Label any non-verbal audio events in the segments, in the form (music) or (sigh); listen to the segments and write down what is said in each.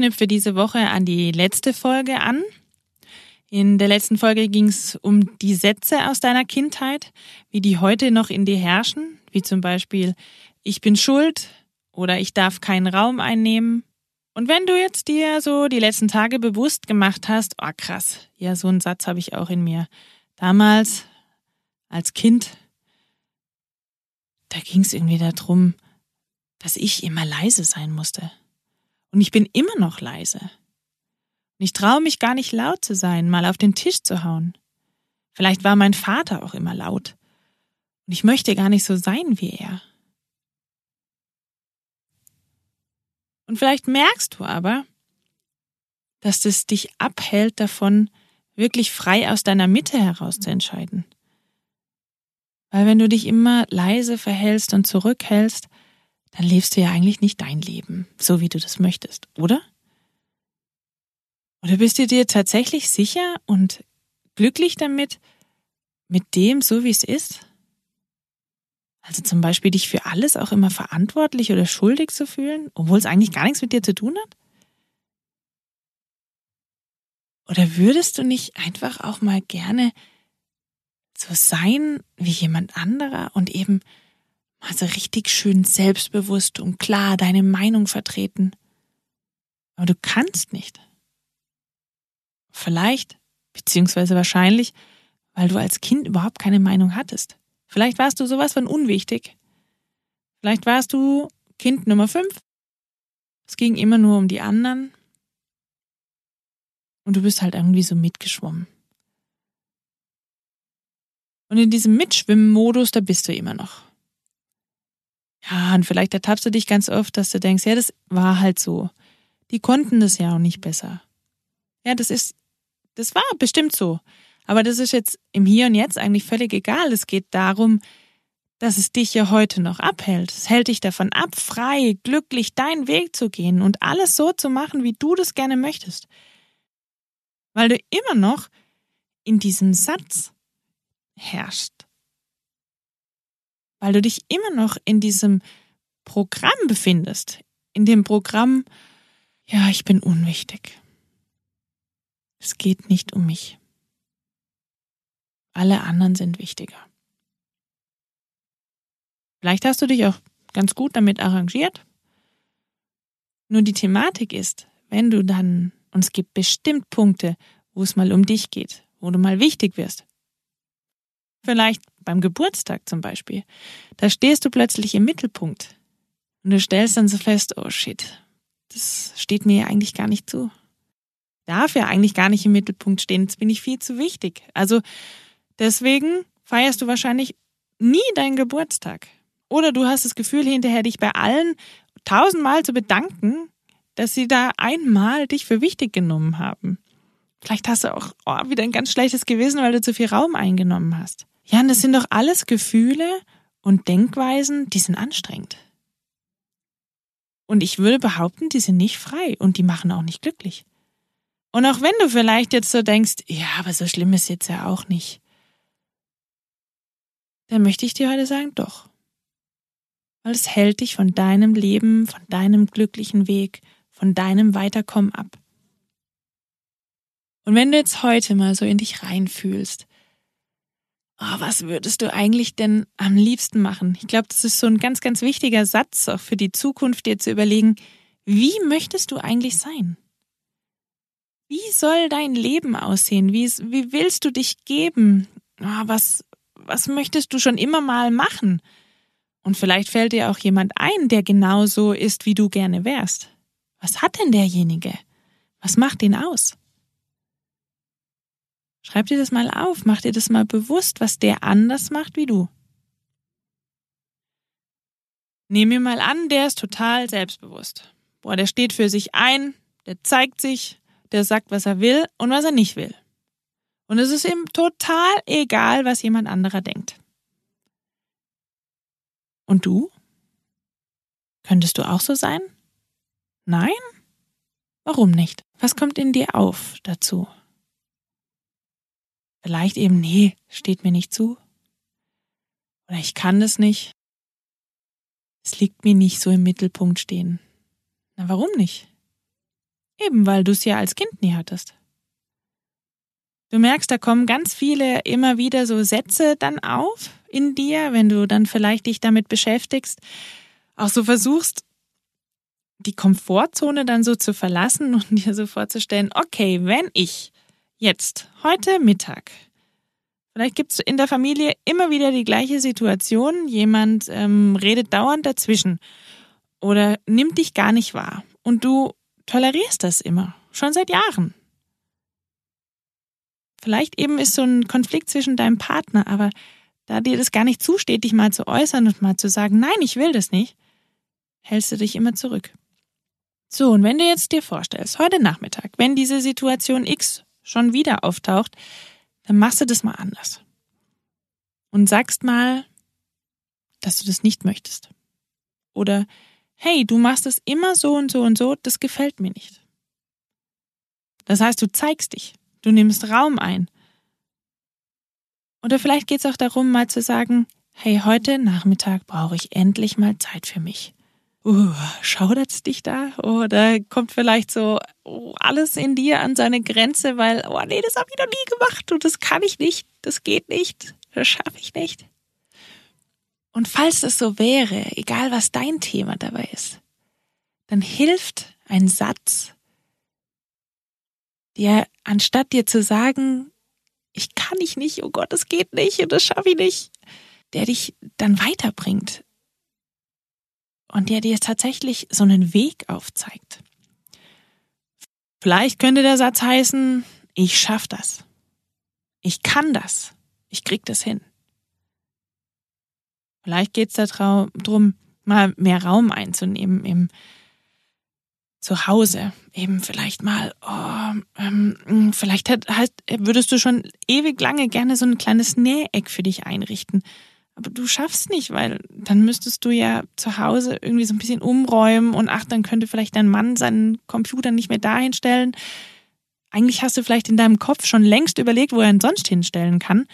Knüpfe diese Woche an die letzte Folge an. In der letzten Folge ging es um die Sätze aus deiner Kindheit, wie die heute noch in dir herrschen, wie zum Beispiel ich bin schuld oder ich darf keinen Raum einnehmen. Und wenn du jetzt dir so die letzten Tage bewusst gemacht hast, oh krass, ja, so einen Satz habe ich auch in mir. Damals, als Kind, da ging es irgendwie darum, dass ich immer leise sein musste. Und ich bin immer noch leise. Und ich traue mich gar nicht laut zu sein, mal auf den Tisch zu hauen. Vielleicht war mein Vater auch immer laut. Und ich möchte gar nicht so sein wie er. Und vielleicht merkst du aber, dass es dich abhält davon, wirklich frei aus deiner Mitte heraus zu entscheiden. Weil wenn du dich immer leise verhältst und zurückhältst, dann lebst du ja eigentlich nicht dein Leben, so wie du das möchtest, oder? Oder bist du dir tatsächlich sicher und glücklich damit, mit dem, so wie es ist? Also zum Beispiel dich für alles auch immer verantwortlich oder schuldig zu fühlen, obwohl es eigentlich gar nichts mit dir zu tun hat? Oder würdest du nicht einfach auch mal gerne so sein wie jemand anderer und eben also richtig schön selbstbewusst und klar deine Meinung vertreten. Aber du kannst nicht. Vielleicht, beziehungsweise wahrscheinlich, weil du als Kind überhaupt keine Meinung hattest. Vielleicht warst du sowas von unwichtig. Vielleicht warst du Kind Nummer fünf. Es ging immer nur um die anderen. Und du bist halt irgendwie so mitgeschwommen. Und in diesem Mitschwimmen-Modus, da bist du immer noch. Ja, und vielleicht ertappst du dich ganz oft, dass du denkst, ja, das war halt so. Die konnten das ja auch nicht besser. Ja, das ist, das war bestimmt so. Aber das ist jetzt im Hier und Jetzt eigentlich völlig egal. Es geht darum, dass es dich ja heute noch abhält. Es hält dich davon ab, frei, glücklich deinen Weg zu gehen und alles so zu machen, wie du das gerne möchtest. Weil du immer noch in diesem Satz herrschst weil du dich immer noch in diesem Programm befindest. In dem Programm, ja, ich bin unwichtig. Es geht nicht um mich. Alle anderen sind wichtiger. Vielleicht hast du dich auch ganz gut damit arrangiert. Nur die Thematik ist, wenn du dann, und es gibt bestimmt Punkte, wo es mal um dich geht, wo du mal wichtig wirst, Vielleicht beim Geburtstag zum Beispiel. Da stehst du plötzlich im Mittelpunkt. Und du stellst dann so fest, oh shit, das steht mir ja eigentlich gar nicht zu. Darf ja eigentlich gar nicht im Mittelpunkt stehen, jetzt bin ich viel zu wichtig. Also deswegen feierst du wahrscheinlich nie deinen Geburtstag. Oder du hast das Gefühl, hinterher dich bei allen tausendmal zu bedanken, dass sie da einmal dich für wichtig genommen haben. Vielleicht hast du auch oh, wieder ein ganz schlechtes Gewissen, weil du zu viel Raum eingenommen hast. Ja, und das sind doch alles Gefühle und Denkweisen, die sind anstrengend. Und ich würde behaupten, die sind nicht frei und die machen auch nicht glücklich. Und auch wenn du vielleicht jetzt so denkst, ja, aber so schlimm ist jetzt ja auch nicht, dann möchte ich dir heute sagen, doch. Weil es hält dich von deinem Leben, von deinem glücklichen Weg, von deinem Weiterkommen ab. Und wenn du jetzt heute mal so in dich reinfühlst, oh, was würdest du eigentlich denn am liebsten machen? Ich glaube, das ist so ein ganz, ganz wichtiger Satz auch für die Zukunft, dir zu überlegen, wie möchtest du eigentlich sein? Wie soll dein Leben aussehen? Wie, wie willst du dich geben? Oh, was, was möchtest du schon immer mal machen? Und vielleicht fällt dir auch jemand ein, der genauso ist, wie du gerne wärst. Was hat denn derjenige? Was macht ihn aus? Schreib dir das mal auf, mach dir das mal bewusst, was der anders macht wie du. Nehmen wir mal an, der ist total selbstbewusst. Boah, der steht für sich ein, der zeigt sich, der sagt, was er will und was er nicht will. Und es ist ihm total egal, was jemand anderer denkt. Und du? Könntest du auch so sein? Nein? Warum nicht? Was kommt in dir auf dazu? Vielleicht eben, nee, steht mir nicht zu. Oder ich kann das nicht. Es liegt mir nicht so im Mittelpunkt stehen. Na, warum nicht? Eben, weil du es ja als Kind nie hattest. Du merkst, da kommen ganz viele immer wieder so Sätze dann auf in dir, wenn du dann vielleicht dich damit beschäftigst, auch so versuchst, die Komfortzone dann so zu verlassen (laughs) und dir so vorzustellen, okay, wenn ich jetzt, heute Mittag, vielleicht gibt es in der Familie immer wieder die gleiche Situation, jemand ähm, redet dauernd dazwischen oder nimmt dich gar nicht wahr und du tolerierst das immer, schon seit Jahren. Vielleicht eben ist so ein Konflikt zwischen deinem Partner, aber da dir das gar nicht zusteht, dich mal zu äußern und mal zu sagen, nein, ich will das nicht, hältst du dich immer zurück. So, und wenn du jetzt dir vorstellst, heute Nachmittag, wenn diese Situation X schon wieder auftaucht, dann machst du das mal anders. Und sagst mal, dass du das nicht möchtest. Oder, hey, du machst es immer so und so und so, das gefällt mir nicht. Das heißt, du zeigst dich, du nimmst Raum ein. Oder vielleicht geht es auch darum, mal zu sagen, hey, heute Nachmittag brauche ich endlich mal Zeit für mich uh, schaudert's dich da? Oder kommt vielleicht so oh, alles in dir an seine Grenze, weil, oh nee, das habe ich noch nie gemacht und das kann ich nicht, das geht nicht, das schaffe ich nicht. Und falls das so wäre, egal was dein Thema dabei ist, dann hilft ein Satz, der anstatt dir zu sagen, ich kann ich nicht, oh Gott, das geht nicht und das schaffe ich nicht, der dich dann weiterbringt, und der dir tatsächlich so einen Weg aufzeigt. Vielleicht könnte der Satz heißen, ich schaff das. Ich kann das. Ich krieg das hin. Vielleicht geht's darum, mal mehr Raum einzunehmen im Zuhause. Eben vielleicht mal, oh, ähm, vielleicht hat, halt, würdest du schon ewig lange gerne so ein kleines Näheck für dich einrichten aber du schaffst nicht, weil dann müsstest du ja zu Hause irgendwie so ein bisschen umräumen und ach, dann könnte vielleicht dein Mann seinen Computer nicht mehr dahin stellen. Eigentlich hast du vielleicht in deinem Kopf schon längst überlegt, wo er ihn sonst hinstellen kann,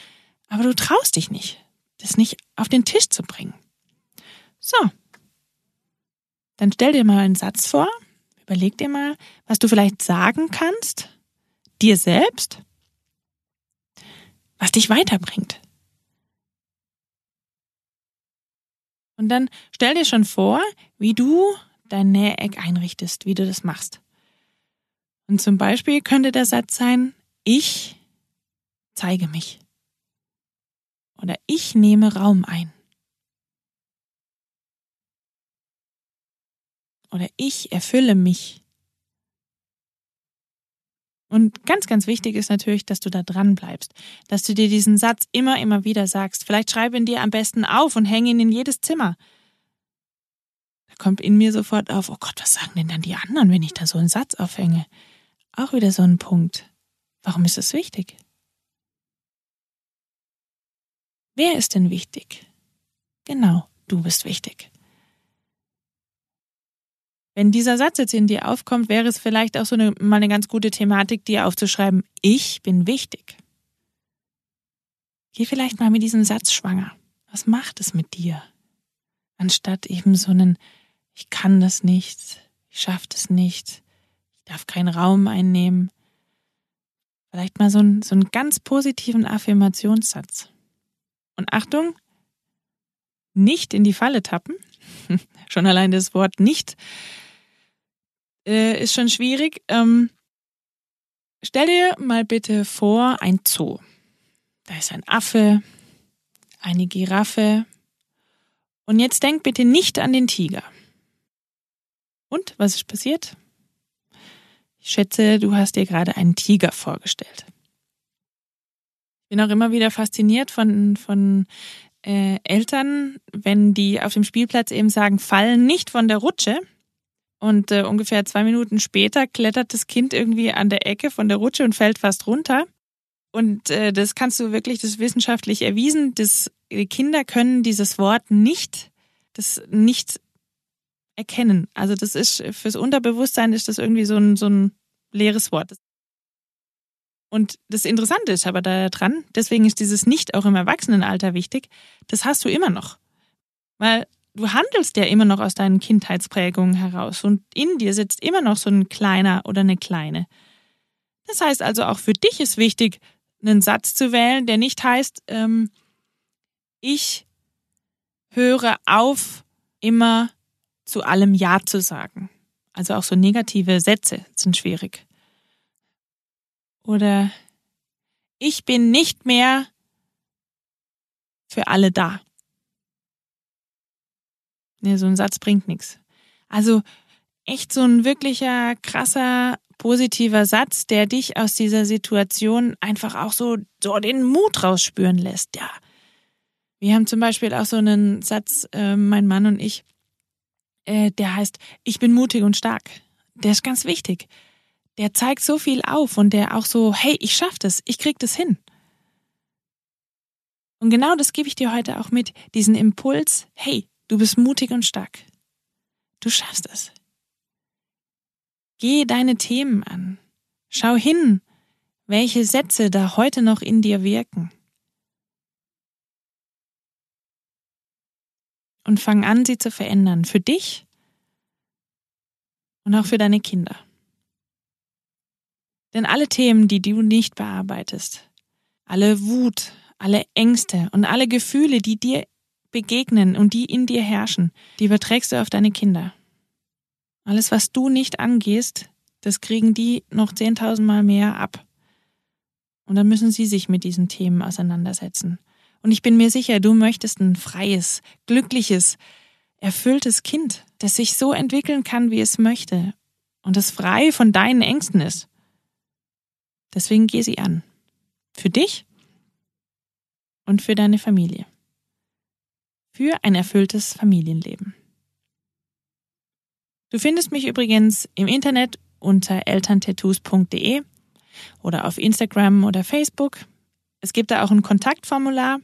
aber du traust dich nicht, das nicht auf den Tisch zu bringen. So. Dann stell dir mal einen Satz vor, überleg dir mal, was du vielleicht sagen kannst, dir selbst, was dich weiterbringt. Und dann stell dir schon vor, wie du dein Näheck einrichtest, wie du das machst. Und zum Beispiel könnte der Satz sein, ich zeige mich. Oder ich nehme Raum ein. Oder ich erfülle mich. Und ganz, ganz wichtig ist natürlich, dass du da dran bleibst, dass du dir diesen Satz immer, immer wieder sagst. Vielleicht schreibe ihn dir am besten auf und hänge ihn in jedes Zimmer. Da kommt in mir sofort auf, oh Gott, was sagen denn dann die anderen, wenn ich da so einen Satz aufhänge? Auch wieder so ein Punkt. Warum ist das wichtig? Wer ist denn wichtig? Genau, du bist wichtig. Wenn dieser Satz jetzt in dir aufkommt, wäre es vielleicht auch so eine, mal eine ganz gute Thematik, dir aufzuschreiben, ich bin wichtig. Geh vielleicht mal mit diesem Satz schwanger. Was macht es mit dir? Anstatt eben so einen, ich kann das nicht, ich schaffe das nicht, ich darf keinen Raum einnehmen. Vielleicht mal so einen, so einen ganz positiven Affirmationssatz. Und Achtung, nicht in die Falle tappen. (laughs) Schon allein das Wort nicht äh, ist schon schwierig. Ähm, stell dir mal bitte vor, ein Zoo. Da ist ein Affe, eine Giraffe. Und jetzt denk bitte nicht an den Tiger. Und was ist passiert? Ich schätze, du hast dir gerade einen Tiger vorgestellt. Ich bin auch immer wieder fasziniert von, von äh, Eltern, wenn die auf dem Spielplatz eben sagen, fallen nicht von der Rutsche. Und äh, ungefähr zwei Minuten später klettert das Kind irgendwie an der Ecke von der Rutsche und fällt fast runter. Und äh, das kannst du wirklich, das ist wissenschaftlich erwiesen, dass Kinder können dieses Wort nicht, das nicht erkennen. Also das ist fürs Unterbewusstsein ist das irgendwie so ein, so ein leeres Wort. Und das Interessante ist aber daran, deswegen ist dieses Nicht auch im Erwachsenenalter wichtig, das hast du immer noch. Weil du handelst ja immer noch aus deinen Kindheitsprägungen heraus und in dir sitzt immer noch so ein kleiner oder eine kleine. Das heißt also auch für dich ist wichtig, einen Satz zu wählen, der nicht heißt, ähm, ich höre auf, immer zu allem Ja zu sagen. Also auch so negative Sätze sind schwierig. Oder ich bin nicht mehr für alle da. Nee, so ein Satz bringt nichts. Also echt so ein wirklicher krasser positiver Satz, der dich aus dieser Situation einfach auch so, so den Mut rausspüren lässt. Ja. Wir haben zum Beispiel auch so einen Satz, äh, mein Mann und ich, äh, der heißt, ich bin mutig und stark. Der ist ganz wichtig der zeigt so viel auf und der auch so, hey, ich schaff das, ich krieg das hin. Und genau das gebe ich dir heute auch mit, diesen Impuls, hey, du bist mutig und stark. Du schaffst es. Geh deine Themen an. Schau hin, welche Sätze da heute noch in dir wirken. Und fang an, sie zu verändern. Für dich und auch für deine Kinder. Denn alle Themen, die du nicht bearbeitest, alle Wut, alle Ängste und alle Gefühle, die dir begegnen und die in dir herrschen, die überträgst du auf deine Kinder. Alles, was du nicht angehst, das kriegen die noch zehntausendmal mehr ab. Und dann müssen sie sich mit diesen Themen auseinandersetzen. Und ich bin mir sicher, du möchtest ein freies, glückliches, erfülltes Kind, das sich so entwickeln kann, wie es möchte und das frei von deinen Ängsten ist. Deswegen geh sie an. Für dich und für deine Familie. Für ein erfülltes Familienleben. Du findest mich übrigens im Internet unter elterntattoos.de oder auf Instagram oder Facebook. Es gibt da auch ein Kontaktformular.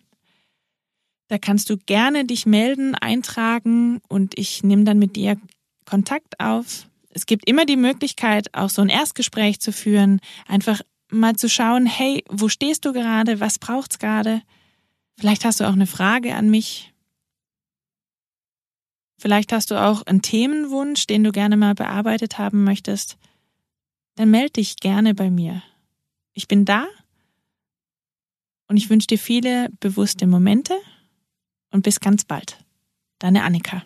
Da kannst du gerne dich melden, eintragen und ich nehme dann mit dir Kontakt auf. Es gibt immer die Möglichkeit, auch so ein Erstgespräch zu führen, einfach mal zu schauen, hey, wo stehst du gerade? Was braucht's gerade? Vielleicht hast du auch eine Frage an mich. Vielleicht hast du auch einen Themenwunsch, den du gerne mal bearbeitet haben möchtest. Dann melde dich gerne bei mir. Ich bin da und ich wünsche dir viele bewusste Momente und bis ganz bald. Deine Annika.